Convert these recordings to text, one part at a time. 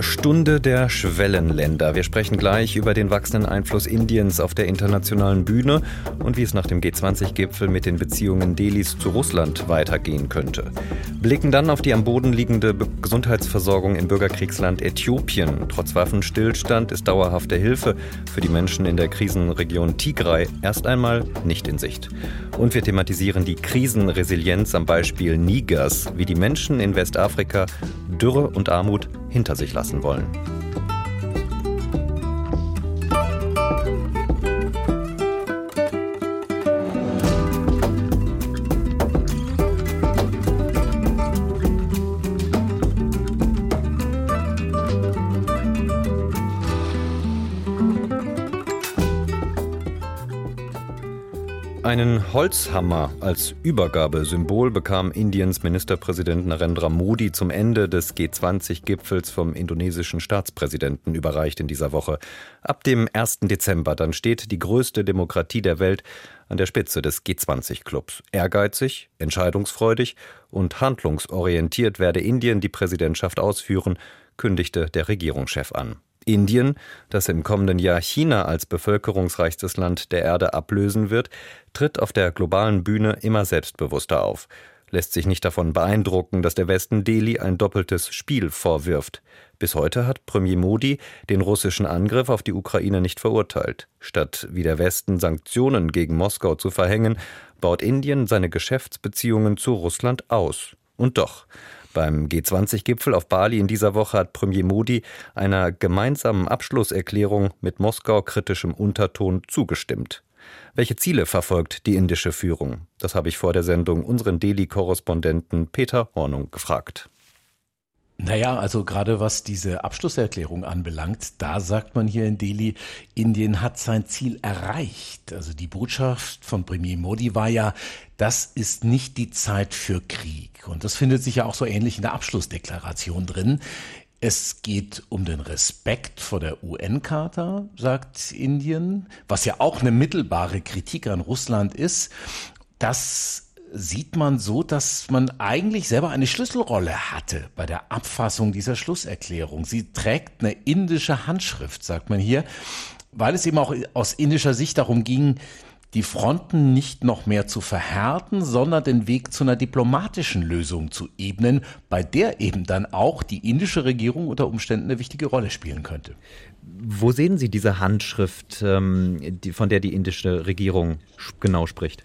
Stunde der Schwellenländer. Wir sprechen gleich über den wachsenden Einfluss Indiens auf der internationalen Bühne und wie es nach dem G20-Gipfel mit den Beziehungen Delis zu Russland weitergehen könnte. Blicken dann auf die am Boden liegende Gesundheitsversorgung im Bürgerkriegsland Äthiopien. Trotz Waffenstillstand ist dauerhafte Hilfe für die Menschen in der Krisenregion Tigray erst einmal nicht in Sicht. Und wir thematisieren die Krisenresilienz am Beispiel Nigers, wie die Menschen in Westafrika Dürre und Armut hinter sich lassen wollen. Einen Holzhammer als Übergabesymbol bekam Indiens Ministerpräsident Narendra Modi zum Ende des G20-Gipfels vom indonesischen Staatspräsidenten überreicht in dieser Woche. Ab dem 1. Dezember dann steht die größte Demokratie der Welt an der Spitze des G20-Clubs. Ehrgeizig, entscheidungsfreudig und handlungsorientiert werde Indien die Präsidentschaft ausführen, kündigte der Regierungschef an. Indien, das im kommenden Jahr China als bevölkerungsreichstes Land der Erde ablösen wird, tritt auf der globalen Bühne immer selbstbewusster auf, lässt sich nicht davon beeindrucken, dass der Westen Delhi ein doppeltes Spiel vorwirft. Bis heute hat Premier Modi den russischen Angriff auf die Ukraine nicht verurteilt. Statt wie der Westen Sanktionen gegen Moskau zu verhängen, baut Indien seine Geschäftsbeziehungen zu Russland aus. Und doch, beim G20-Gipfel auf Bali in dieser Woche hat Premier Modi einer gemeinsamen Abschlusserklärung mit Moskau kritischem Unterton zugestimmt. Welche Ziele verfolgt die indische Führung? Das habe ich vor der Sendung unseren Delhi-Korrespondenten Peter Hornung gefragt. Naja, also gerade was diese Abschlusserklärung anbelangt, da sagt man hier in Delhi, Indien hat sein Ziel erreicht. Also die Botschaft von Premier Modi war ja, das ist nicht die Zeit für Krieg. Und das findet sich ja auch so ähnlich in der Abschlussdeklaration drin. Es geht um den Respekt vor der UN-Charta, sagt Indien, was ja auch eine mittelbare Kritik an Russland ist. Das sieht man so, dass man eigentlich selber eine Schlüsselrolle hatte bei der Abfassung dieser Schlusserklärung. Sie trägt eine indische Handschrift, sagt man hier, weil es eben auch aus indischer Sicht darum ging, die Fronten nicht noch mehr zu verhärten, sondern den Weg zu einer diplomatischen Lösung zu ebnen, bei der eben dann auch die indische Regierung unter Umständen eine wichtige Rolle spielen könnte. Wo sehen Sie diese Handschrift, ähm, von der die indische Regierung genau spricht?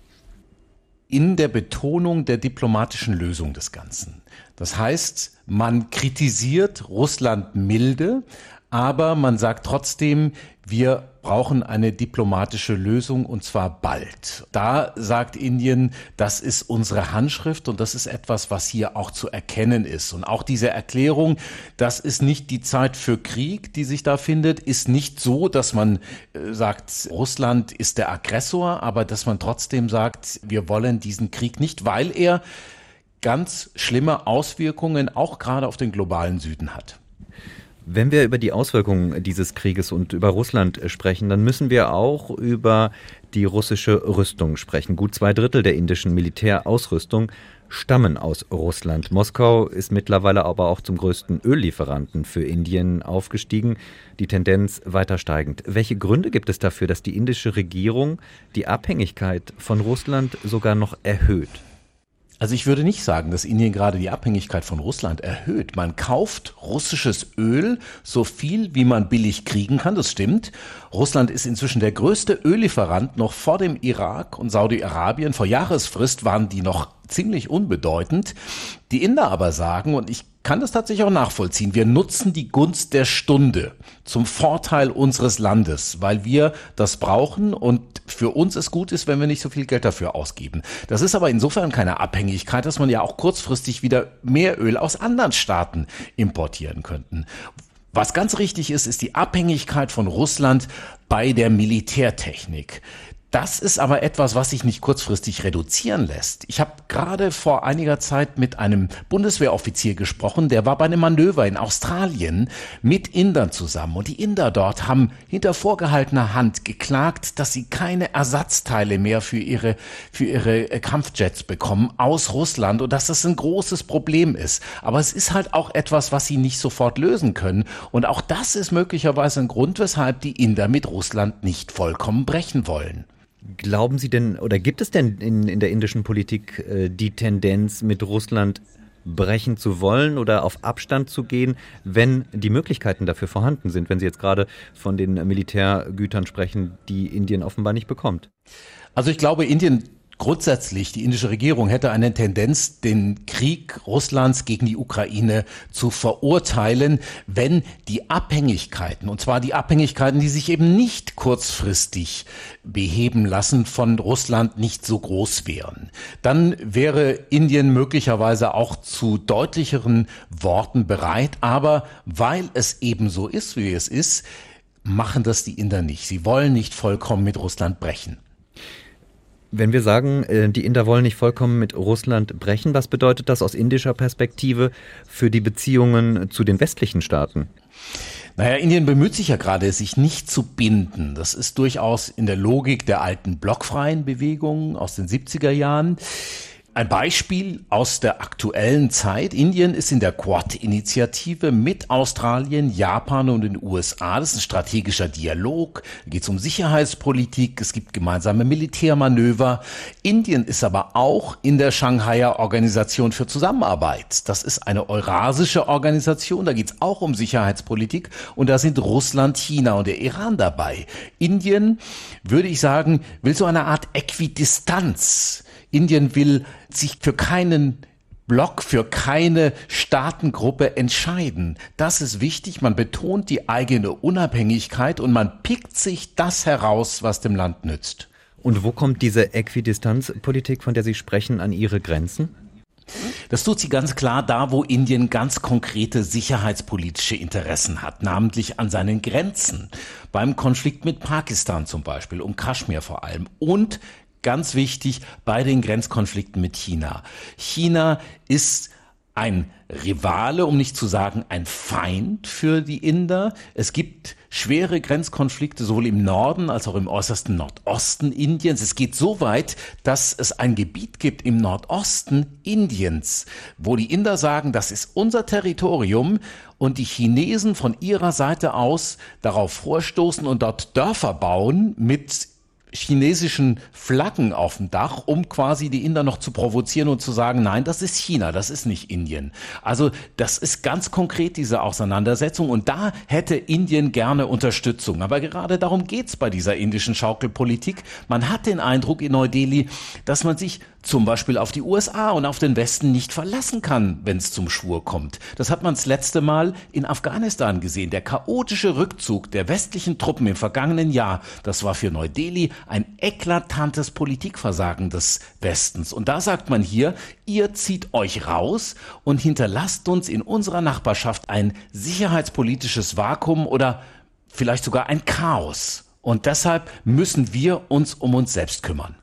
In der Betonung der diplomatischen Lösung des Ganzen. Das heißt, man kritisiert Russland milde, aber man sagt trotzdem, wir brauchen eine diplomatische Lösung und zwar bald. Da sagt Indien, das ist unsere Handschrift und das ist etwas, was hier auch zu erkennen ist. Und auch diese Erklärung, das ist nicht die Zeit für Krieg, die sich da findet, ist nicht so, dass man äh, sagt, Russland ist der Aggressor, aber dass man trotzdem sagt, wir wollen diesen Krieg nicht, weil er ganz schlimme Auswirkungen auch gerade auf den globalen Süden hat. Wenn wir über die Auswirkungen dieses Krieges und über Russland sprechen, dann müssen wir auch über die russische Rüstung sprechen. Gut zwei Drittel der indischen Militärausrüstung stammen aus Russland. Moskau ist mittlerweile aber auch zum größten Öllieferanten für Indien aufgestiegen, die Tendenz weiter steigend. Welche Gründe gibt es dafür, dass die indische Regierung die Abhängigkeit von Russland sogar noch erhöht? Also ich würde nicht sagen, dass Indien gerade die Abhängigkeit von Russland erhöht. Man kauft russisches Öl so viel, wie man billig kriegen kann, das stimmt. Russland ist inzwischen der größte Öllieferant noch vor dem Irak und Saudi-Arabien. Vor Jahresfrist waren die noch ziemlich unbedeutend. Die Inder aber sagen, und ich kann das tatsächlich auch nachvollziehen. Wir nutzen die Gunst der Stunde zum Vorteil unseres Landes, weil wir das brauchen und für uns es gut ist, wenn wir nicht so viel Geld dafür ausgeben. Das ist aber insofern keine Abhängigkeit, dass man ja auch kurzfristig wieder mehr Öl aus anderen Staaten importieren könnten. Was ganz richtig ist, ist die Abhängigkeit von Russland bei der Militärtechnik. Das ist aber etwas, was sich nicht kurzfristig reduzieren lässt. Ich habe gerade vor einiger Zeit mit einem Bundeswehroffizier gesprochen, der war bei einem Manöver in Australien mit Indern zusammen. Und die Inder dort haben hinter vorgehaltener Hand geklagt, dass sie keine Ersatzteile mehr für ihre, für ihre äh, Kampfjets bekommen aus Russland und dass das ein großes Problem ist. Aber es ist halt auch etwas, was sie nicht sofort lösen können. Und auch das ist möglicherweise ein Grund, weshalb die Inder mit Russland nicht vollkommen brechen wollen. Glauben Sie denn oder gibt es denn in, in der indischen Politik äh, die Tendenz, mit Russland brechen zu wollen oder auf Abstand zu gehen, wenn die Möglichkeiten dafür vorhanden sind, wenn Sie jetzt gerade von den Militärgütern sprechen, die Indien offenbar nicht bekommt? Also ich glaube, Indien Grundsätzlich, die indische Regierung hätte eine Tendenz, den Krieg Russlands gegen die Ukraine zu verurteilen, wenn die Abhängigkeiten, und zwar die Abhängigkeiten, die sich eben nicht kurzfristig beheben lassen, von Russland nicht so groß wären. Dann wäre Indien möglicherweise auch zu deutlicheren Worten bereit, aber weil es eben so ist, wie es ist, machen das die Inder nicht. Sie wollen nicht vollkommen mit Russland brechen. Wenn wir sagen, äh, die Inder wollen nicht vollkommen mit Russland brechen, was bedeutet das aus indischer Perspektive für die Beziehungen zu den westlichen Staaten? Naja, Indien bemüht sich ja gerade, sich nicht zu binden. Das ist durchaus in der Logik der alten blockfreien Bewegungen aus den 70er Jahren. Ein Beispiel aus der aktuellen Zeit. Indien ist in der Quad-Initiative mit Australien, Japan und den USA. Das ist ein strategischer Dialog. Da geht es um Sicherheitspolitik. Es gibt gemeinsame Militärmanöver. Indien ist aber auch in der Shanghaier Organisation für Zusammenarbeit. Das ist eine eurasische Organisation. Da geht es auch um Sicherheitspolitik. Und da sind Russland, China und der Iran dabei. Indien, würde ich sagen, will so eine Art Äquidistanz Indien will sich für keinen Block für keine Staatengruppe entscheiden. Das ist wichtig. Man betont die eigene Unabhängigkeit und man pickt sich das heraus, was dem Land nützt. Und wo kommt diese Äquidistanzpolitik, von der Sie sprechen, an ihre Grenzen? Das tut sie ganz klar da, wo Indien ganz konkrete sicherheitspolitische Interessen hat, namentlich an seinen Grenzen. Beim Konflikt mit Pakistan zum Beispiel, um Kaschmir vor allem. Und ganz wichtig bei den Grenzkonflikten mit China. China ist ein Rivale, um nicht zu sagen ein Feind für die Inder. Es gibt schwere Grenzkonflikte sowohl im Norden als auch im äußersten Nordosten Indiens. Es geht so weit, dass es ein Gebiet gibt im Nordosten Indiens, wo die Inder sagen, das ist unser Territorium und die Chinesen von ihrer Seite aus darauf vorstoßen und dort Dörfer bauen mit chinesischen Flaggen auf dem Dach, um quasi die Inder noch zu provozieren und zu sagen, nein, das ist China, das ist nicht Indien. Also das ist ganz konkret diese Auseinandersetzung und da hätte Indien gerne Unterstützung. Aber gerade darum geht's bei dieser indischen Schaukelpolitik. Man hat den Eindruck in Neu-Delhi, dass man sich zum Beispiel auf die USA und auf den Westen nicht verlassen kann, wenn es zum Schwur kommt. Das hat man das letzte Mal in Afghanistan gesehen. Der chaotische Rückzug der westlichen Truppen im vergangenen Jahr, das war für Neu-Delhi ein eklatantes Politikversagen des Westens. Und da sagt man hier, ihr zieht euch raus und hinterlasst uns in unserer Nachbarschaft ein sicherheitspolitisches Vakuum oder vielleicht sogar ein Chaos. Und deshalb müssen wir uns um uns selbst kümmern.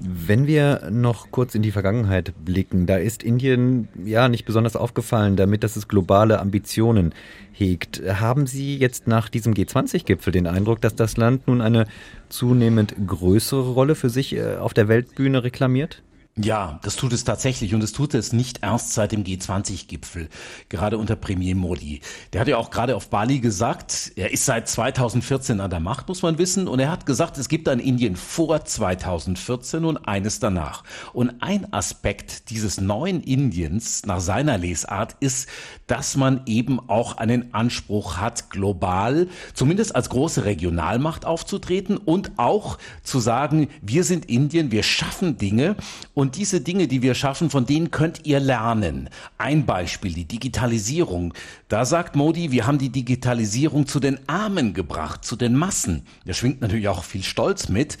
Wenn wir noch kurz in die Vergangenheit blicken, da ist Indien ja nicht besonders aufgefallen damit, dass es globale Ambitionen hegt. Haben Sie jetzt nach diesem G20-Gipfel den Eindruck, dass das Land nun eine zunehmend größere Rolle für sich äh, auf der Weltbühne reklamiert? Ja, das tut es tatsächlich und es tut es nicht erst seit dem G20-Gipfel, gerade unter Premier Modi. Der hat ja auch gerade auf Bali gesagt, er ist seit 2014 an der Macht, muss man wissen, und er hat gesagt, es gibt ein Indien vor 2014 und eines danach. Und ein Aspekt dieses neuen Indiens nach seiner Lesart ist, dass man eben auch einen Anspruch hat, global, zumindest als große Regionalmacht aufzutreten und auch zu sagen, wir sind Indien, wir schaffen Dinge und diese Dinge, die wir schaffen, von denen könnt ihr lernen. Ein Beispiel, die Digitalisierung. Da sagt Modi, wir haben die Digitalisierung zu den Armen gebracht, zu den Massen. Da schwingt natürlich auch viel Stolz mit.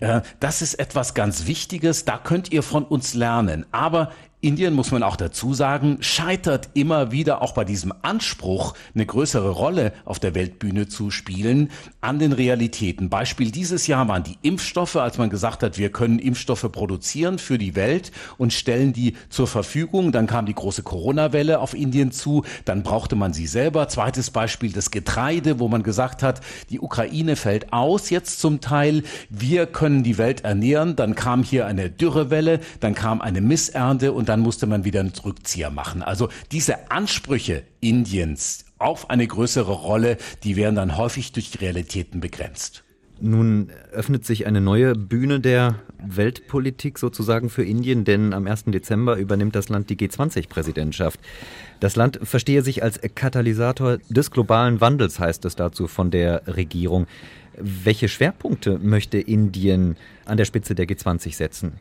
Äh, das ist etwas ganz Wichtiges, da könnt ihr von uns lernen. Aber Indien, muss man auch dazu sagen, scheitert immer wieder auch bei diesem Anspruch, eine größere Rolle auf der Weltbühne zu spielen, an den Realitäten. Beispiel dieses Jahr waren die Impfstoffe, als man gesagt hat, wir können Impfstoffe produzieren für die Welt und stellen die zur Verfügung. Dann kam die große Corona-Welle auf Indien zu, dann brauchte man sie selber. Zweites Beispiel das Getreide, wo man gesagt hat, die Ukraine fällt aus jetzt zum Teil, wir können die Welt ernähren. Dann kam hier eine Dürrewelle, dann kam eine Missernte und dann musste man wieder einen Rückzieher machen. Also diese Ansprüche Indiens auf eine größere Rolle, die werden dann häufig durch die Realitäten begrenzt. Nun öffnet sich eine neue Bühne der Weltpolitik sozusagen für Indien, denn am 1. Dezember übernimmt das Land die G20-Präsidentschaft. Das Land verstehe sich als Katalysator des globalen Wandels, heißt es dazu von der Regierung. Welche Schwerpunkte möchte Indien an der Spitze der G20 setzen?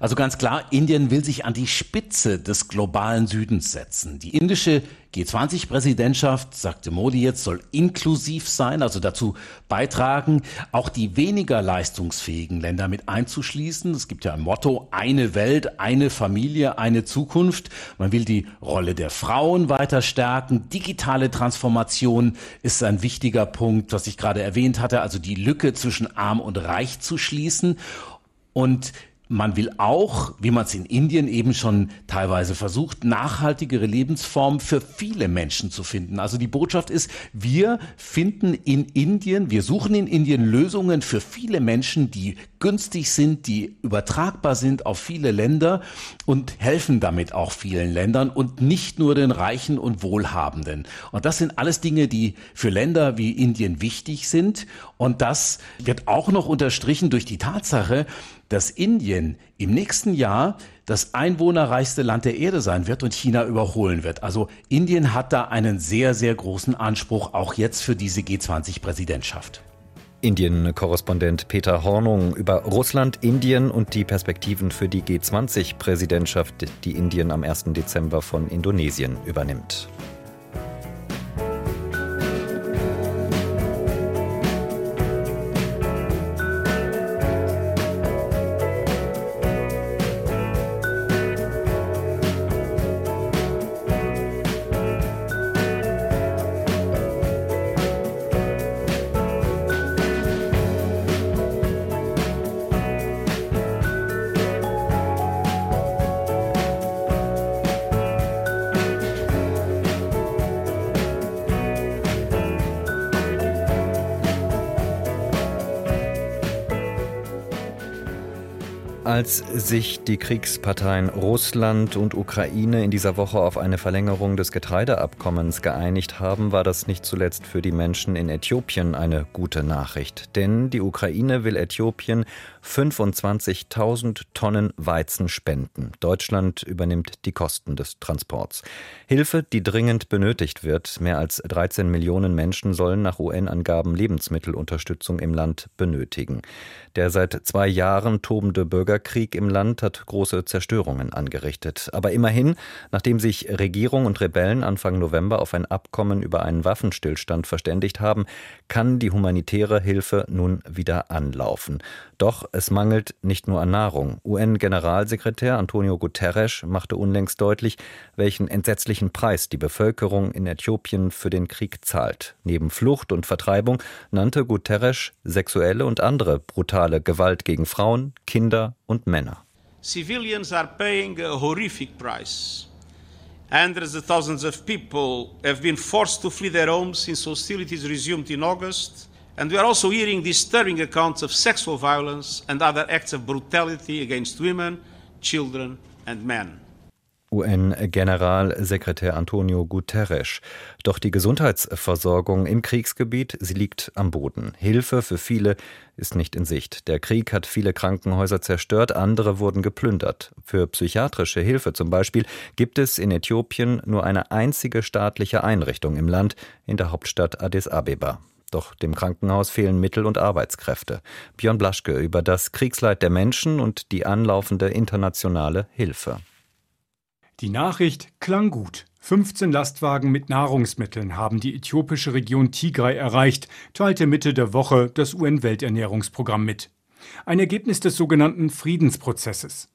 Also ganz klar, Indien will sich an die Spitze des globalen Südens setzen. Die indische G20-Präsidentschaft, sagte Modi jetzt, soll inklusiv sein, also dazu beitragen, auch die weniger leistungsfähigen Länder mit einzuschließen. Es gibt ja ein Motto, eine Welt, eine Familie, eine Zukunft. Man will die Rolle der Frauen weiter stärken. Digitale Transformation ist ein wichtiger Punkt, was ich gerade erwähnt hatte, also die Lücke zwischen arm und reich zu schließen. Und man will auch, wie man es in Indien eben schon teilweise versucht, nachhaltigere Lebensformen für viele Menschen zu finden. Also die Botschaft ist, wir finden in Indien, wir suchen in Indien Lösungen für viele Menschen, die günstig sind, die übertragbar sind auf viele Länder und helfen damit auch vielen Ländern und nicht nur den Reichen und Wohlhabenden. Und das sind alles Dinge, die für Länder wie Indien wichtig sind. Und das wird auch noch unterstrichen durch die Tatsache, dass Indien im nächsten Jahr das einwohnerreichste Land der Erde sein wird und China überholen wird. Also Indien hat da einen sehr, sehr großen Anspruch, auch jetzt für diese G20-Präsidentschaft. Indien-Korrespondent Peter Hornung über Russland, Indien und die Perspektiven für die G20-Präsidentschaft, die Indien am 1. Dezember von Indonesien übernimmt. Als sich die Kriegsparteien Russland und Ukraine in dieser Woche auf eine Verlängerung des Getreideabkommens geeinigt haben, war das nicht zuletzt für die Menschen in Äthiopien eine gute Nachricht. Denn die Ukraine will Äthiopien 25.000 Tonnen Weizen spenden. Deutschland übernimmt die Kosten des Transports. Hilfe, die dringend benötigt wird. Mehr als 13 Millionen Menschen sollen nach UN-Angaben Lebensmittelunterstützung im Land benötigen. Der seit zwei Jahren tobende Bürgerkrieg im Land hat große Zerstörungen angerichtet. Aber immerhin, nachdem sich Regierung und Rebellen Anfang November auf ein Abkommen über einen Waffenstillstand verständigt haben, kann die humanitäre Hilfe nun wieder anlaufen. Doch es mangelt nicht nur an Nahrung. UN-Generalsekretär Antonio Guterres machte unlängst deutlich, welchen entsetzlichen Preis die Bevölkerung in Äthiopien für den Krieg zahlt. Neben Flucht und Vertreibung nannte Guterres sexuelle und andere brutale Gewalt gegen Frauen, Kinder und Männer. Civilians are paying a horrific price. Hundreds of thousands of people have been forced to flee their homes since hostilities resumed in August. And we are also hearing disturbing accounts of sexual violence and other acts of brutality against women, children and men. UN-Generalsekretär Antonio Guterres. Doch die Gesundheitsversorgung im Kriegsgebiet, sie liegt am Boden. Hilfe für viele ist nicht in Sicht. Der Krieg hat viele Krankenhäuser zerstört, andere wurden geplündert. Für psychiatrische Hilfe zum Beispiel gibt es in Äthiopien nur eine einzige staatliche Einrichtung im Land, in der Hauptstadt Addis Abeba. Doch dem Krankenhaus fehlen Mittel und Arbeitskräfte. Björn Blaschke über das Kriegsleid der Menschen und die anlaufende internationale Hilfe. Die Nachricht klang gut. 15 Lastwagen mit Nahrungsmitteln haben die äthiopische Region Tigray erreicht, teilte Mitte der Woche das UN-Welternährungsprogramm mit. Ein Ergebnis des sogenannten Friedensprozesses.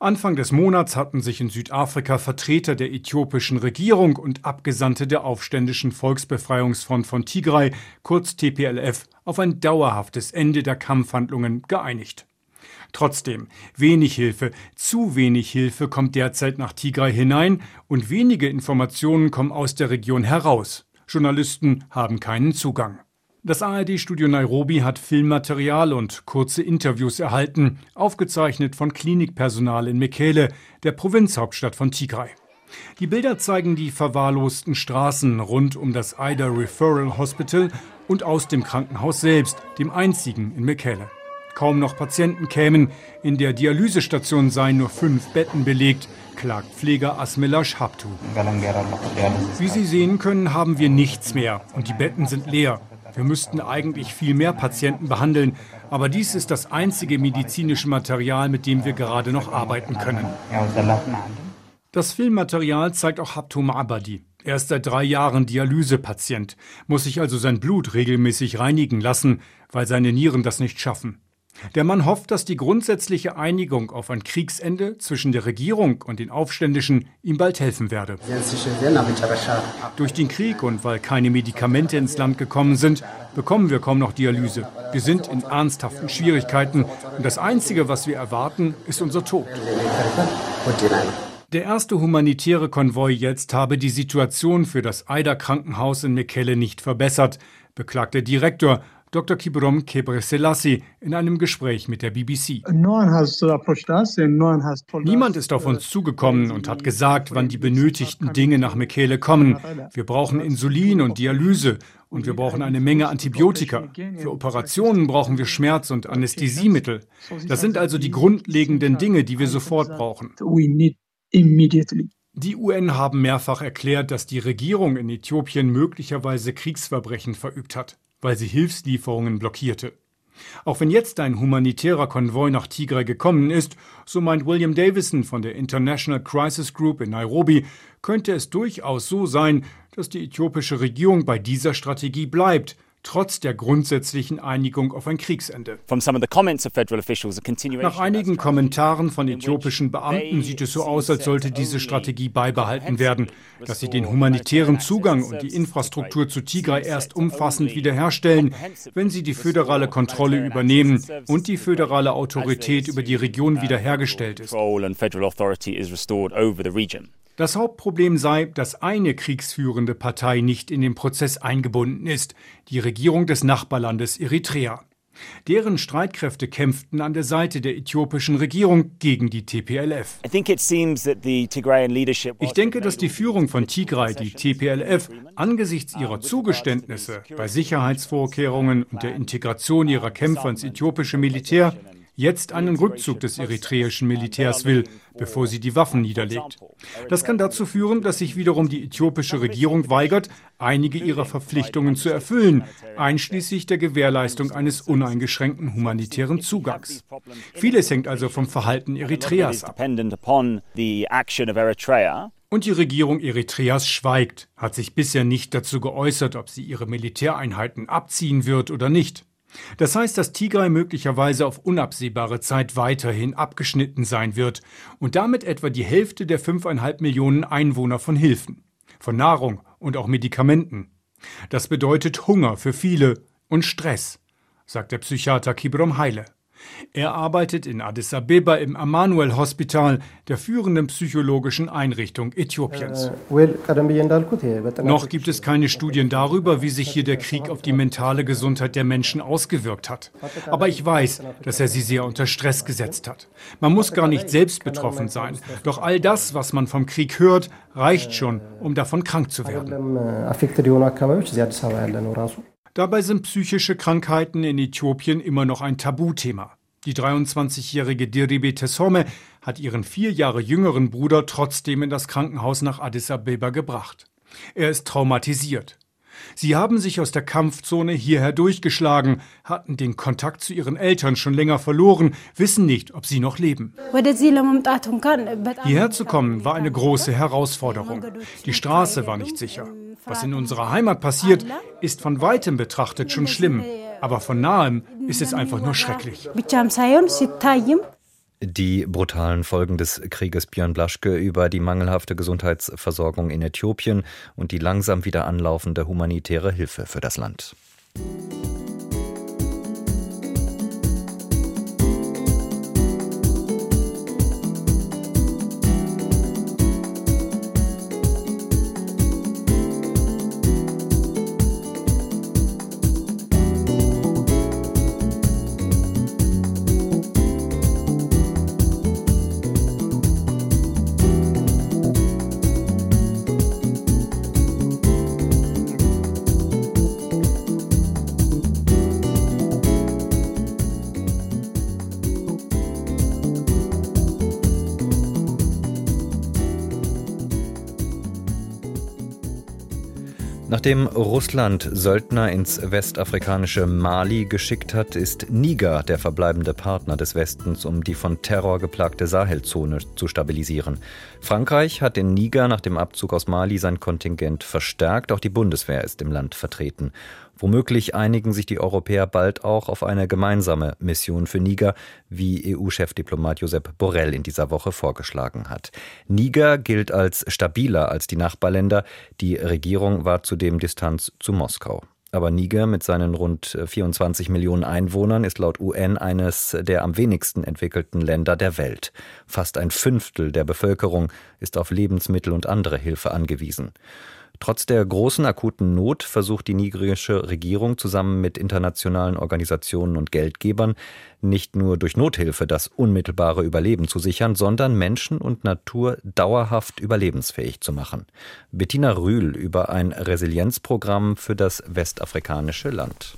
Anfang des Monats hatten sich in Südafrika Vertreter der äthiopischen Regierung und Abgesandte der aufständischen Volksbefreiungsfront von Tigray, kurz TPLF, auf ein dauerhaftes Ende der Kampfhandlungen geeinigt. Trotzdem, wenig Hilfe, zu wenig Hilfe kommt derzeit nach Tigray hinein und wenige Informationen kommen aus der Region heraus. Journalisten haben keinen Zugang. Das ARD-Studio Nairobi hat Filmmaterial und kurze Interviews erhalten, aufgezeichnet von Klinikpersonal in Mekele, der Provinzhauptstadt von Tigray. Die Bilder zeigen die verwahrlosten Straßen rund um das Ida Referral Hospital und aus dem Krankenhaus selbst, dem einzigen in Mekele. Kaum noch Patienten kämen, in der Dialysestation seien nur fünf Betten belegt, klagt Pfleger Asmila Shabtu. Wie Sie sehen können, haben wir nichts mehr und die Betten sind leer. Wir müssten eigentlich viel mehr Patienten behandeln, aber dies ist das einzige medizinische Material, mit dem wir gerade noch arbeiten können. Das Filmmaterial zeigt auch Habtum Abadi. Er ist seit drei Jahren Dialysepatient, muss sich also sein Blut regelmäßig reinigen lassen, weil seine Nieren das nicht schaffen. Der Mann hofft, dass die grundsätzliche Einigung auf ein Kriegsende zwischen der Regierung und den Aufständischen ihm bald helfen werde. Durch den Krieg und weil keine Medikamente ins Land gekommen sind, bekommen wir kaum noch Dialyse. Wir sind in ernsthaften Schwierigkeiten und das Einzige, was wir erwarten, ist unser Tod. Der erste humanitäre Konvoi jetzt habe die Situation für das Eider-Krankenhaus in Mekelle nicht verbessert, beklagt der Direktor Dr. Kibrom Kebre-Selassie in einem Gespräch mit der BBC. Niemand ist auf uns zugekommen und hat gesagt, wann die benötigten Dinge nach Mekele kommen. Wir brauchen Insulin und Dialyse und wir brauchen eine Menge Antibiotika. Für Operationen brauchen wir Schmerz- und Anästhesiemittel. Das sind also die grundlegenden Dinge, die wir sofort brauchen. Die UN haben mehrfach erklärt, dass die Regierung in Äthiopien möglicherweise Kriegsverbrechen verübt hat weil sie Hilfslieferungen blockierte. Auch wenn jetzt ein humanitärer Konvoi nach Tigray gekommen ist, so meint William Davison von der International Crisis Group in Nairobi, könnte es durchaus so sein, dass die äthiopische Regierung bei dieser Strategie bleibt, trotz der grundsätzlichen Einigung auf ein Kriegsende. Nach einigen Kommentaren von äthiopischen Beamten sieht es so aus, als sollte diese Strategie beibehalten werden, dass sie den humanitären Zugang und die Infrastruktur zu Tigray erst umfassend wiederherstellen, wenn sie die föderale Kontrolle übernehmen und die föderale Autorität über die Region wiederhergestellt ist. Das Hauptproblem sei, dass eine kriegsführende Partei nicht in den Prozess eingebunden ist, die Regierung des Nachbarlandes Eritrea. Deren Streitkräfte kämpften an der Seite der äthiopischen Regierung gegen die TPLF. Ich denke, dass die Führung von Tigray die TPLF angesichts ihrer Zugeständnisse bei Sicherheitsvorkehrungen und der Integration ihrer Kämpfer ins äthiopische Militär jetzt einen Rückzug des eritreischen Militärs will, bevor sie die Waffen niederlegt. Das kann dazu führen, dass sich wiederum die äthiopische Regierung weigert, einige ihrer Verpflichtungen zu erfüllen, einschließlich der Gewährleistung eines uneingeschränkten humanitären Zugangs. Vieles hängt also vom Verhalten Eritreas ab. Und die Regierung Eritreas schweigt, hat sich bisher nicht dazu geäußert, ob sie ihre Militäreinheiten abziehen wird oder nicht. Das heißt, dass Tigray möglicherweise auf unabsehbare Zeit weiterhin abgeschnitten sein wird und damit etwa die Hälfte der 5,5 Millionen Einwohner von Hilfen, von Nahrung und auch Medikamenten. Das bedeutet Hunger für viele und Stress, sagt der Psychiater Kibrom Heile. Er arbeitet in Addis Abeba im Emmanuel Hospital, der führenden psychologischen Einrichtung Äthiopiens. Noch gibt es keine Studien darüber, wie sich hier der Krieg auf die mentale Gesundheit der Menschen ausgewirkt hat. Aber ich weiß, dass er sie sehr unter Stress gesetzt hat. Man muss gar nicht selbst betroffen sein. Doch all das, was man vom Krieg hört, reicht schon, um davon krank zu werden. Dabei sind psychische Krankheiten in Äthiopien immer noch ein Tabuthema. Die 23-jährige Diribe Tessome hat ihren vier Jahre jüngeren Bruder trotzdem in das Krankenhaus nach Addis Abeba gebracht. Er ist traumatisiert. Sie haben sich aus der Kampfzone hierher durchgeschlagen, hatten den Kontakt zu ihren Eltern schon länger verloren, wissen nicht, ob sie noch leben. Hierher zu kommen war eine große Herausforderung. Die Straße war nicht sicher. Was in unserer Heimat passiert, ist von weitem betrachtet schon schlimm. Aber von nahem ist es einfach nur schrecklich. Die brutalen Folgen des Krieges Björn Blaschke über die mangelhafte Gesundheitsversorgung in Äthiopien und die langsam wieder anlaufende humanitäre Hilfe für das Land. Nachdem Russland Söldner ins westafrikanische Mali geschickt hat, ist Niger der verbleibende Partner des Westens, um die von Terror geplagte Sahelzone zu stabilisieren. Frankreich hat in Niger nach dem Abzug aus Mali sein Kontingent verstärkt. Auch die Bundeswehr ist im Land vertreten. Womöglich einigen sich die Europäer bald auch auf eine gemeinsame Mission für Niger, wie EU-Chefdiplomat Josep Borrell in dieser Woche vorgeschlagen hat. Niger gilt als stabiler als die Nachbarländer. Die Regierung war zudem Distanz zu Moskau. Aber Niger mit seinen rund 24 Millionen Einwohnern ist laut UN eines der am wenigsten entwickelten Länder der Welt. Fast ein Fünftel der Bevölkerung ist auf Lebensmittel und andere Hilfe angewiesen. Trotz der großen akuten Not versucht die nigerische Regierung zusammen mit internationalen Organisationen und Geldgebern nicht nur durch Nothilfe das unmittelbare Überleben zu sichern, sondern Menschen und Natur dauerhaft überlebensfähig zu machen. Bettina Rühl über ein Resilienzprogramm für das westafrikanische Land.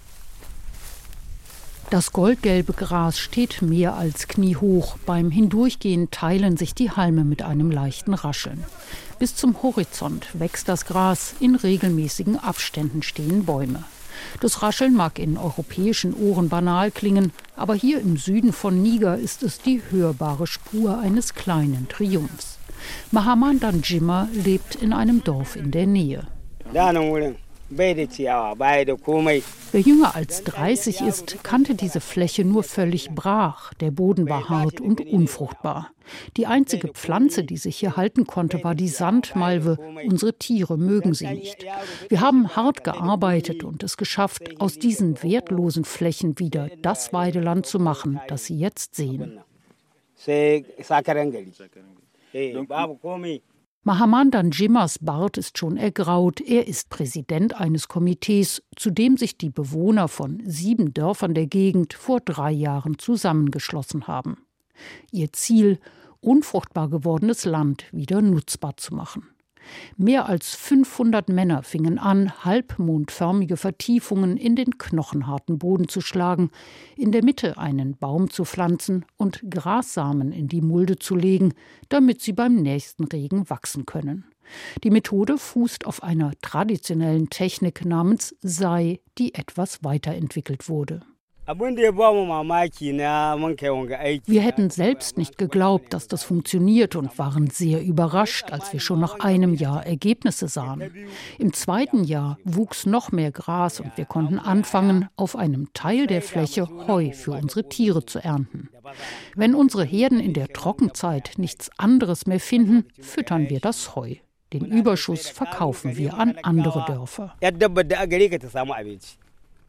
Das goldgelbe Gras steht mehr als kniehoch. Beim Hindurchgehen teilen sich die Halme mit einem leichten Rascheln. Bis zum Horizont wächst das Gras, in regelmäßigen Abständen stehen Bäume. Das Rascheln mag in europäischen Ohren banal klingen, aber hier im Süden von Niger ist es die hörbare Spur eines kleinen Triumphs. Mahaman Danjima lebt in einem Dorf in der Nähe. Wer jünger als 30 ist, kannte diese Fläche nur völlig brach. Der Boden war hart und unfruchtbar. Die einzige Pflanze, die sich hier halten konnte, war die Sandmalve. Unsere Tiere mögen sie nicht. Wir haben hart gearbeitet und es geschafft, aus diesen wertlosen Flächen wieder das Weideland zu machen, das Sie jetzt sehen. Mahaman Danjimas Bart ist schon ergraut. Er ist Präsident eines Komitees, zu dem sich die Bewohner von sieben Dörfern der Gegend vor drei Jahren zusammengeschlossen haben. Ihr Ziel, unfruchtbar gewordenes Land wieder nutzbar zu machen. Mehr als 500 Männer fingen an, halbmondförmige Vertiefungen in den knochenharten Boden zu schlagen, in der Mitte einen Baum zu pflanzen und Grassamen in die Mulde zu legen, damit sie beim nächsten Regen wachsen können. Die Methode fußt auf einer traditionellen Technik namens Sei, die etwas weiterentwickelt wurde. Wir hätten selbst nicht geglaubt, dass das funktioniert und waren sehr überrascht, als wir schon nach einem Jahr Ergebnisse sahen. Im zweiten Jahr wuchs noch mehr Gras und wir konnten anfangen, auf einem Teil der Fläche Heu für unsere Tiere zu ernten. Wenn unsere Herden in der Trockenzeit nichts anderes mehr finden, füttern wir das Heu. Den Überschuss verkaufen wir an andere Dörfer.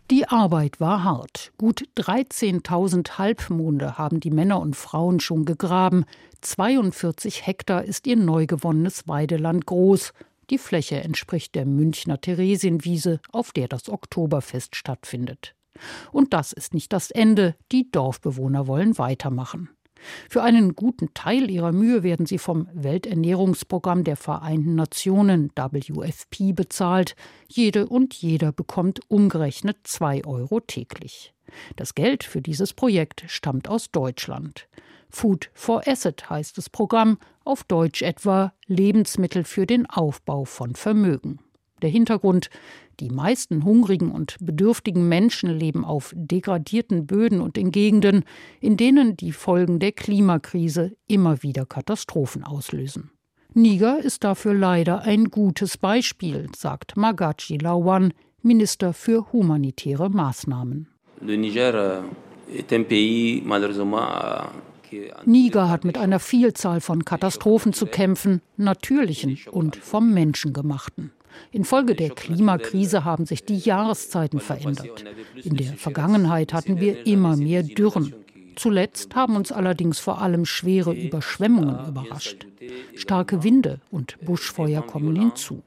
Die Arbeit war hart. Gut 13.000 Halbmonde haben die Männer und Frauen schon gegraben. 42 Hektar ist ihr neu gewonnenes Weideland groß. Die Fläche entspricht der Münchner Theresienwiese, auf der das Oktoberfest stattfindet. Und das ist nicht das Ende. Die Dorfbewohner wollen weitermachen. Für einen guten Teil ihrer Mühe werden sie vom Welternährungsprogramm der Vereinten Nationen WFP bezahlt. Jede und jeder bekommt umgerechnet zwei Euro täglich. Das Geld für dieses Projekt stammt aus Deutschland. Food for Asset heißt das Programm, auf Deutsch etwa Lebensmittel für den Aufbau von Vermögen. Der Hintergrund die meisten hungrigen und bedürftigen Menschen leben auf degradierten Böden und in Gegenden, in denen die Folgen der Klimakrise immer wieder Katastrophen auslösen. Niger ist dafür leider ein gutes Beispiel, sagt Magachi Lawan, Minister für humanitäre Maßnahmen. Pays malheureusement Niger hat mit einer Vielzahl von Katastrophen zu kämpfen, natürlichen und vom Menschen gemachten. Infolge der Klimakrise haben sich die Jahreszeiten verändert. In der Vergangenheit hatten wir immer mehr Dürren. Zuletzt haben uns allerdings vor allem schwere Überschwemmungen überrascht. Starke Winde und Buschfeuer kommen hinzu.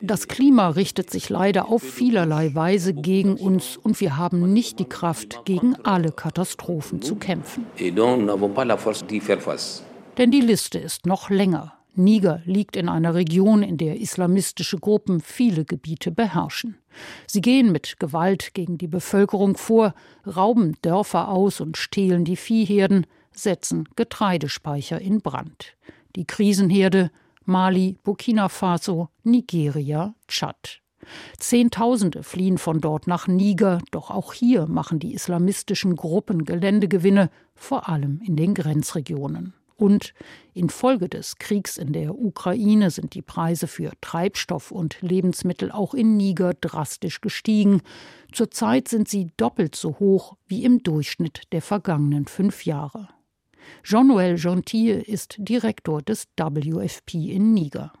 Das Klima richtet sich leider auf vielerlei Weise gegen uns und wir haben nicht die Kraft, gegen alle Katastrophen zu kämpfen. Denn die Liste ist noch länger. Niger liegt in einer Region, in der islamistische Gruppen viele Gebiete beherrschen. Sie gehen mit Gewalt gegen die Bevölkerung vor, rauben Dörfer aus und stehlen die Viehherden, setzen Getreidespeicher in Brand. Die Krisenherde Mali, Burkina Faso, Nigeria, Tschad. Zehntausende fliehen von dort nach Niger, doch auch hier machen die islamistischen Gruppen Geländegewinne, vor allem in den Grenzregionen. Und infolge des Kriegs in der Ukraine sind die Preise für Treibstoff und Lebensmittel auch in Niger drastisch gestiegen. Zurzeit sind sie doppelt so hoch wie im Durchschnitt der vergangenen fünf Jahre. Jean-Noël Gentil ist Direktor des WFP in Niger.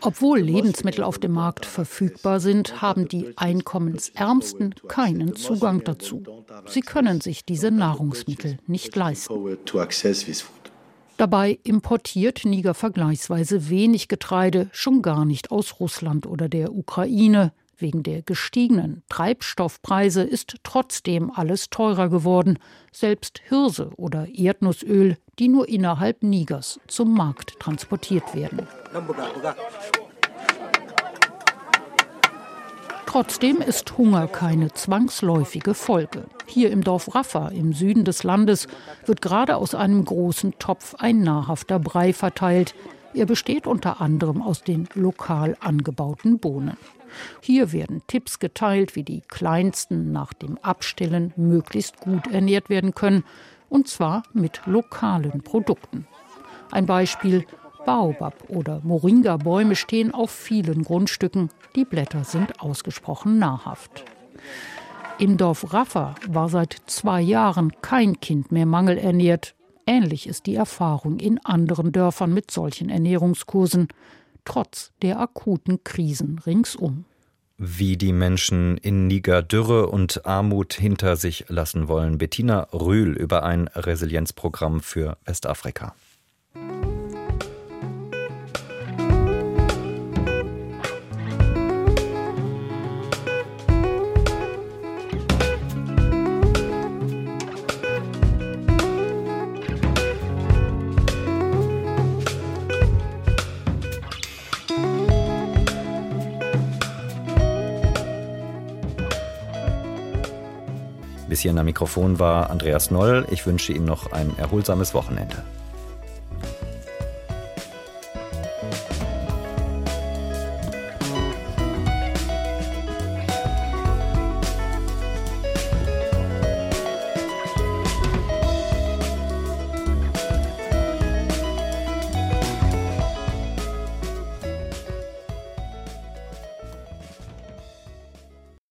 Obwohl Lebensmittel auf dem Markt verfügbar sind, haben die Einkommensärmsten keinen Zugang dazu. Sie können sich diese Nahrungsmittel nicht leisten. Dabei importiert Niger vergleichsweise wenig Getreide, schon gar nicht aus Russland oder der Ukraine. Wegen der gestiegenen Treibstoffpreise ist trotzdem alles teurer geworden, selbst Hirse oder Erdnussöl, die nur innerhalb Nigers zum Markt transportiert werden. Trotzdem ist Hunger keine zwangsläufige Folge. Hier im Dorf Raffa im Süden des Landes wird gerade aus einem großen Topf ein nahrhafter Brei verteilt. Er besteht unter anderem aus den lokal angebauten Bohnen. Hier werden Tipps geteilt, wie die Kleinsten nach dem Abstillen möglichst gut ernährt werden können, und zwar mit lokalen Produkten. Ein Beispiel Baobab oder Moringa-Bäume stehen auf vielen Grundstücken. Die Blätter sind ausgesprochen nahrhaft. Im Dorf Raffa war seit zwei Jahren kein Kind mehr mangelernährt. Ähnlich ist die Erfahrung in anderen Dörfern mit solchen Ernährungskursen trotz der akuten Krisen ringsum. Wie die Menschen in Niger Dürre und Armut hinter sich lassen wollen. Bettina Rühl über ein Resilienzprogramm für Westafrika. Bis hierhin am Mikrofon war Andreas Noll. Ich wünsche Ihnen noch ein erholsames Wochenende.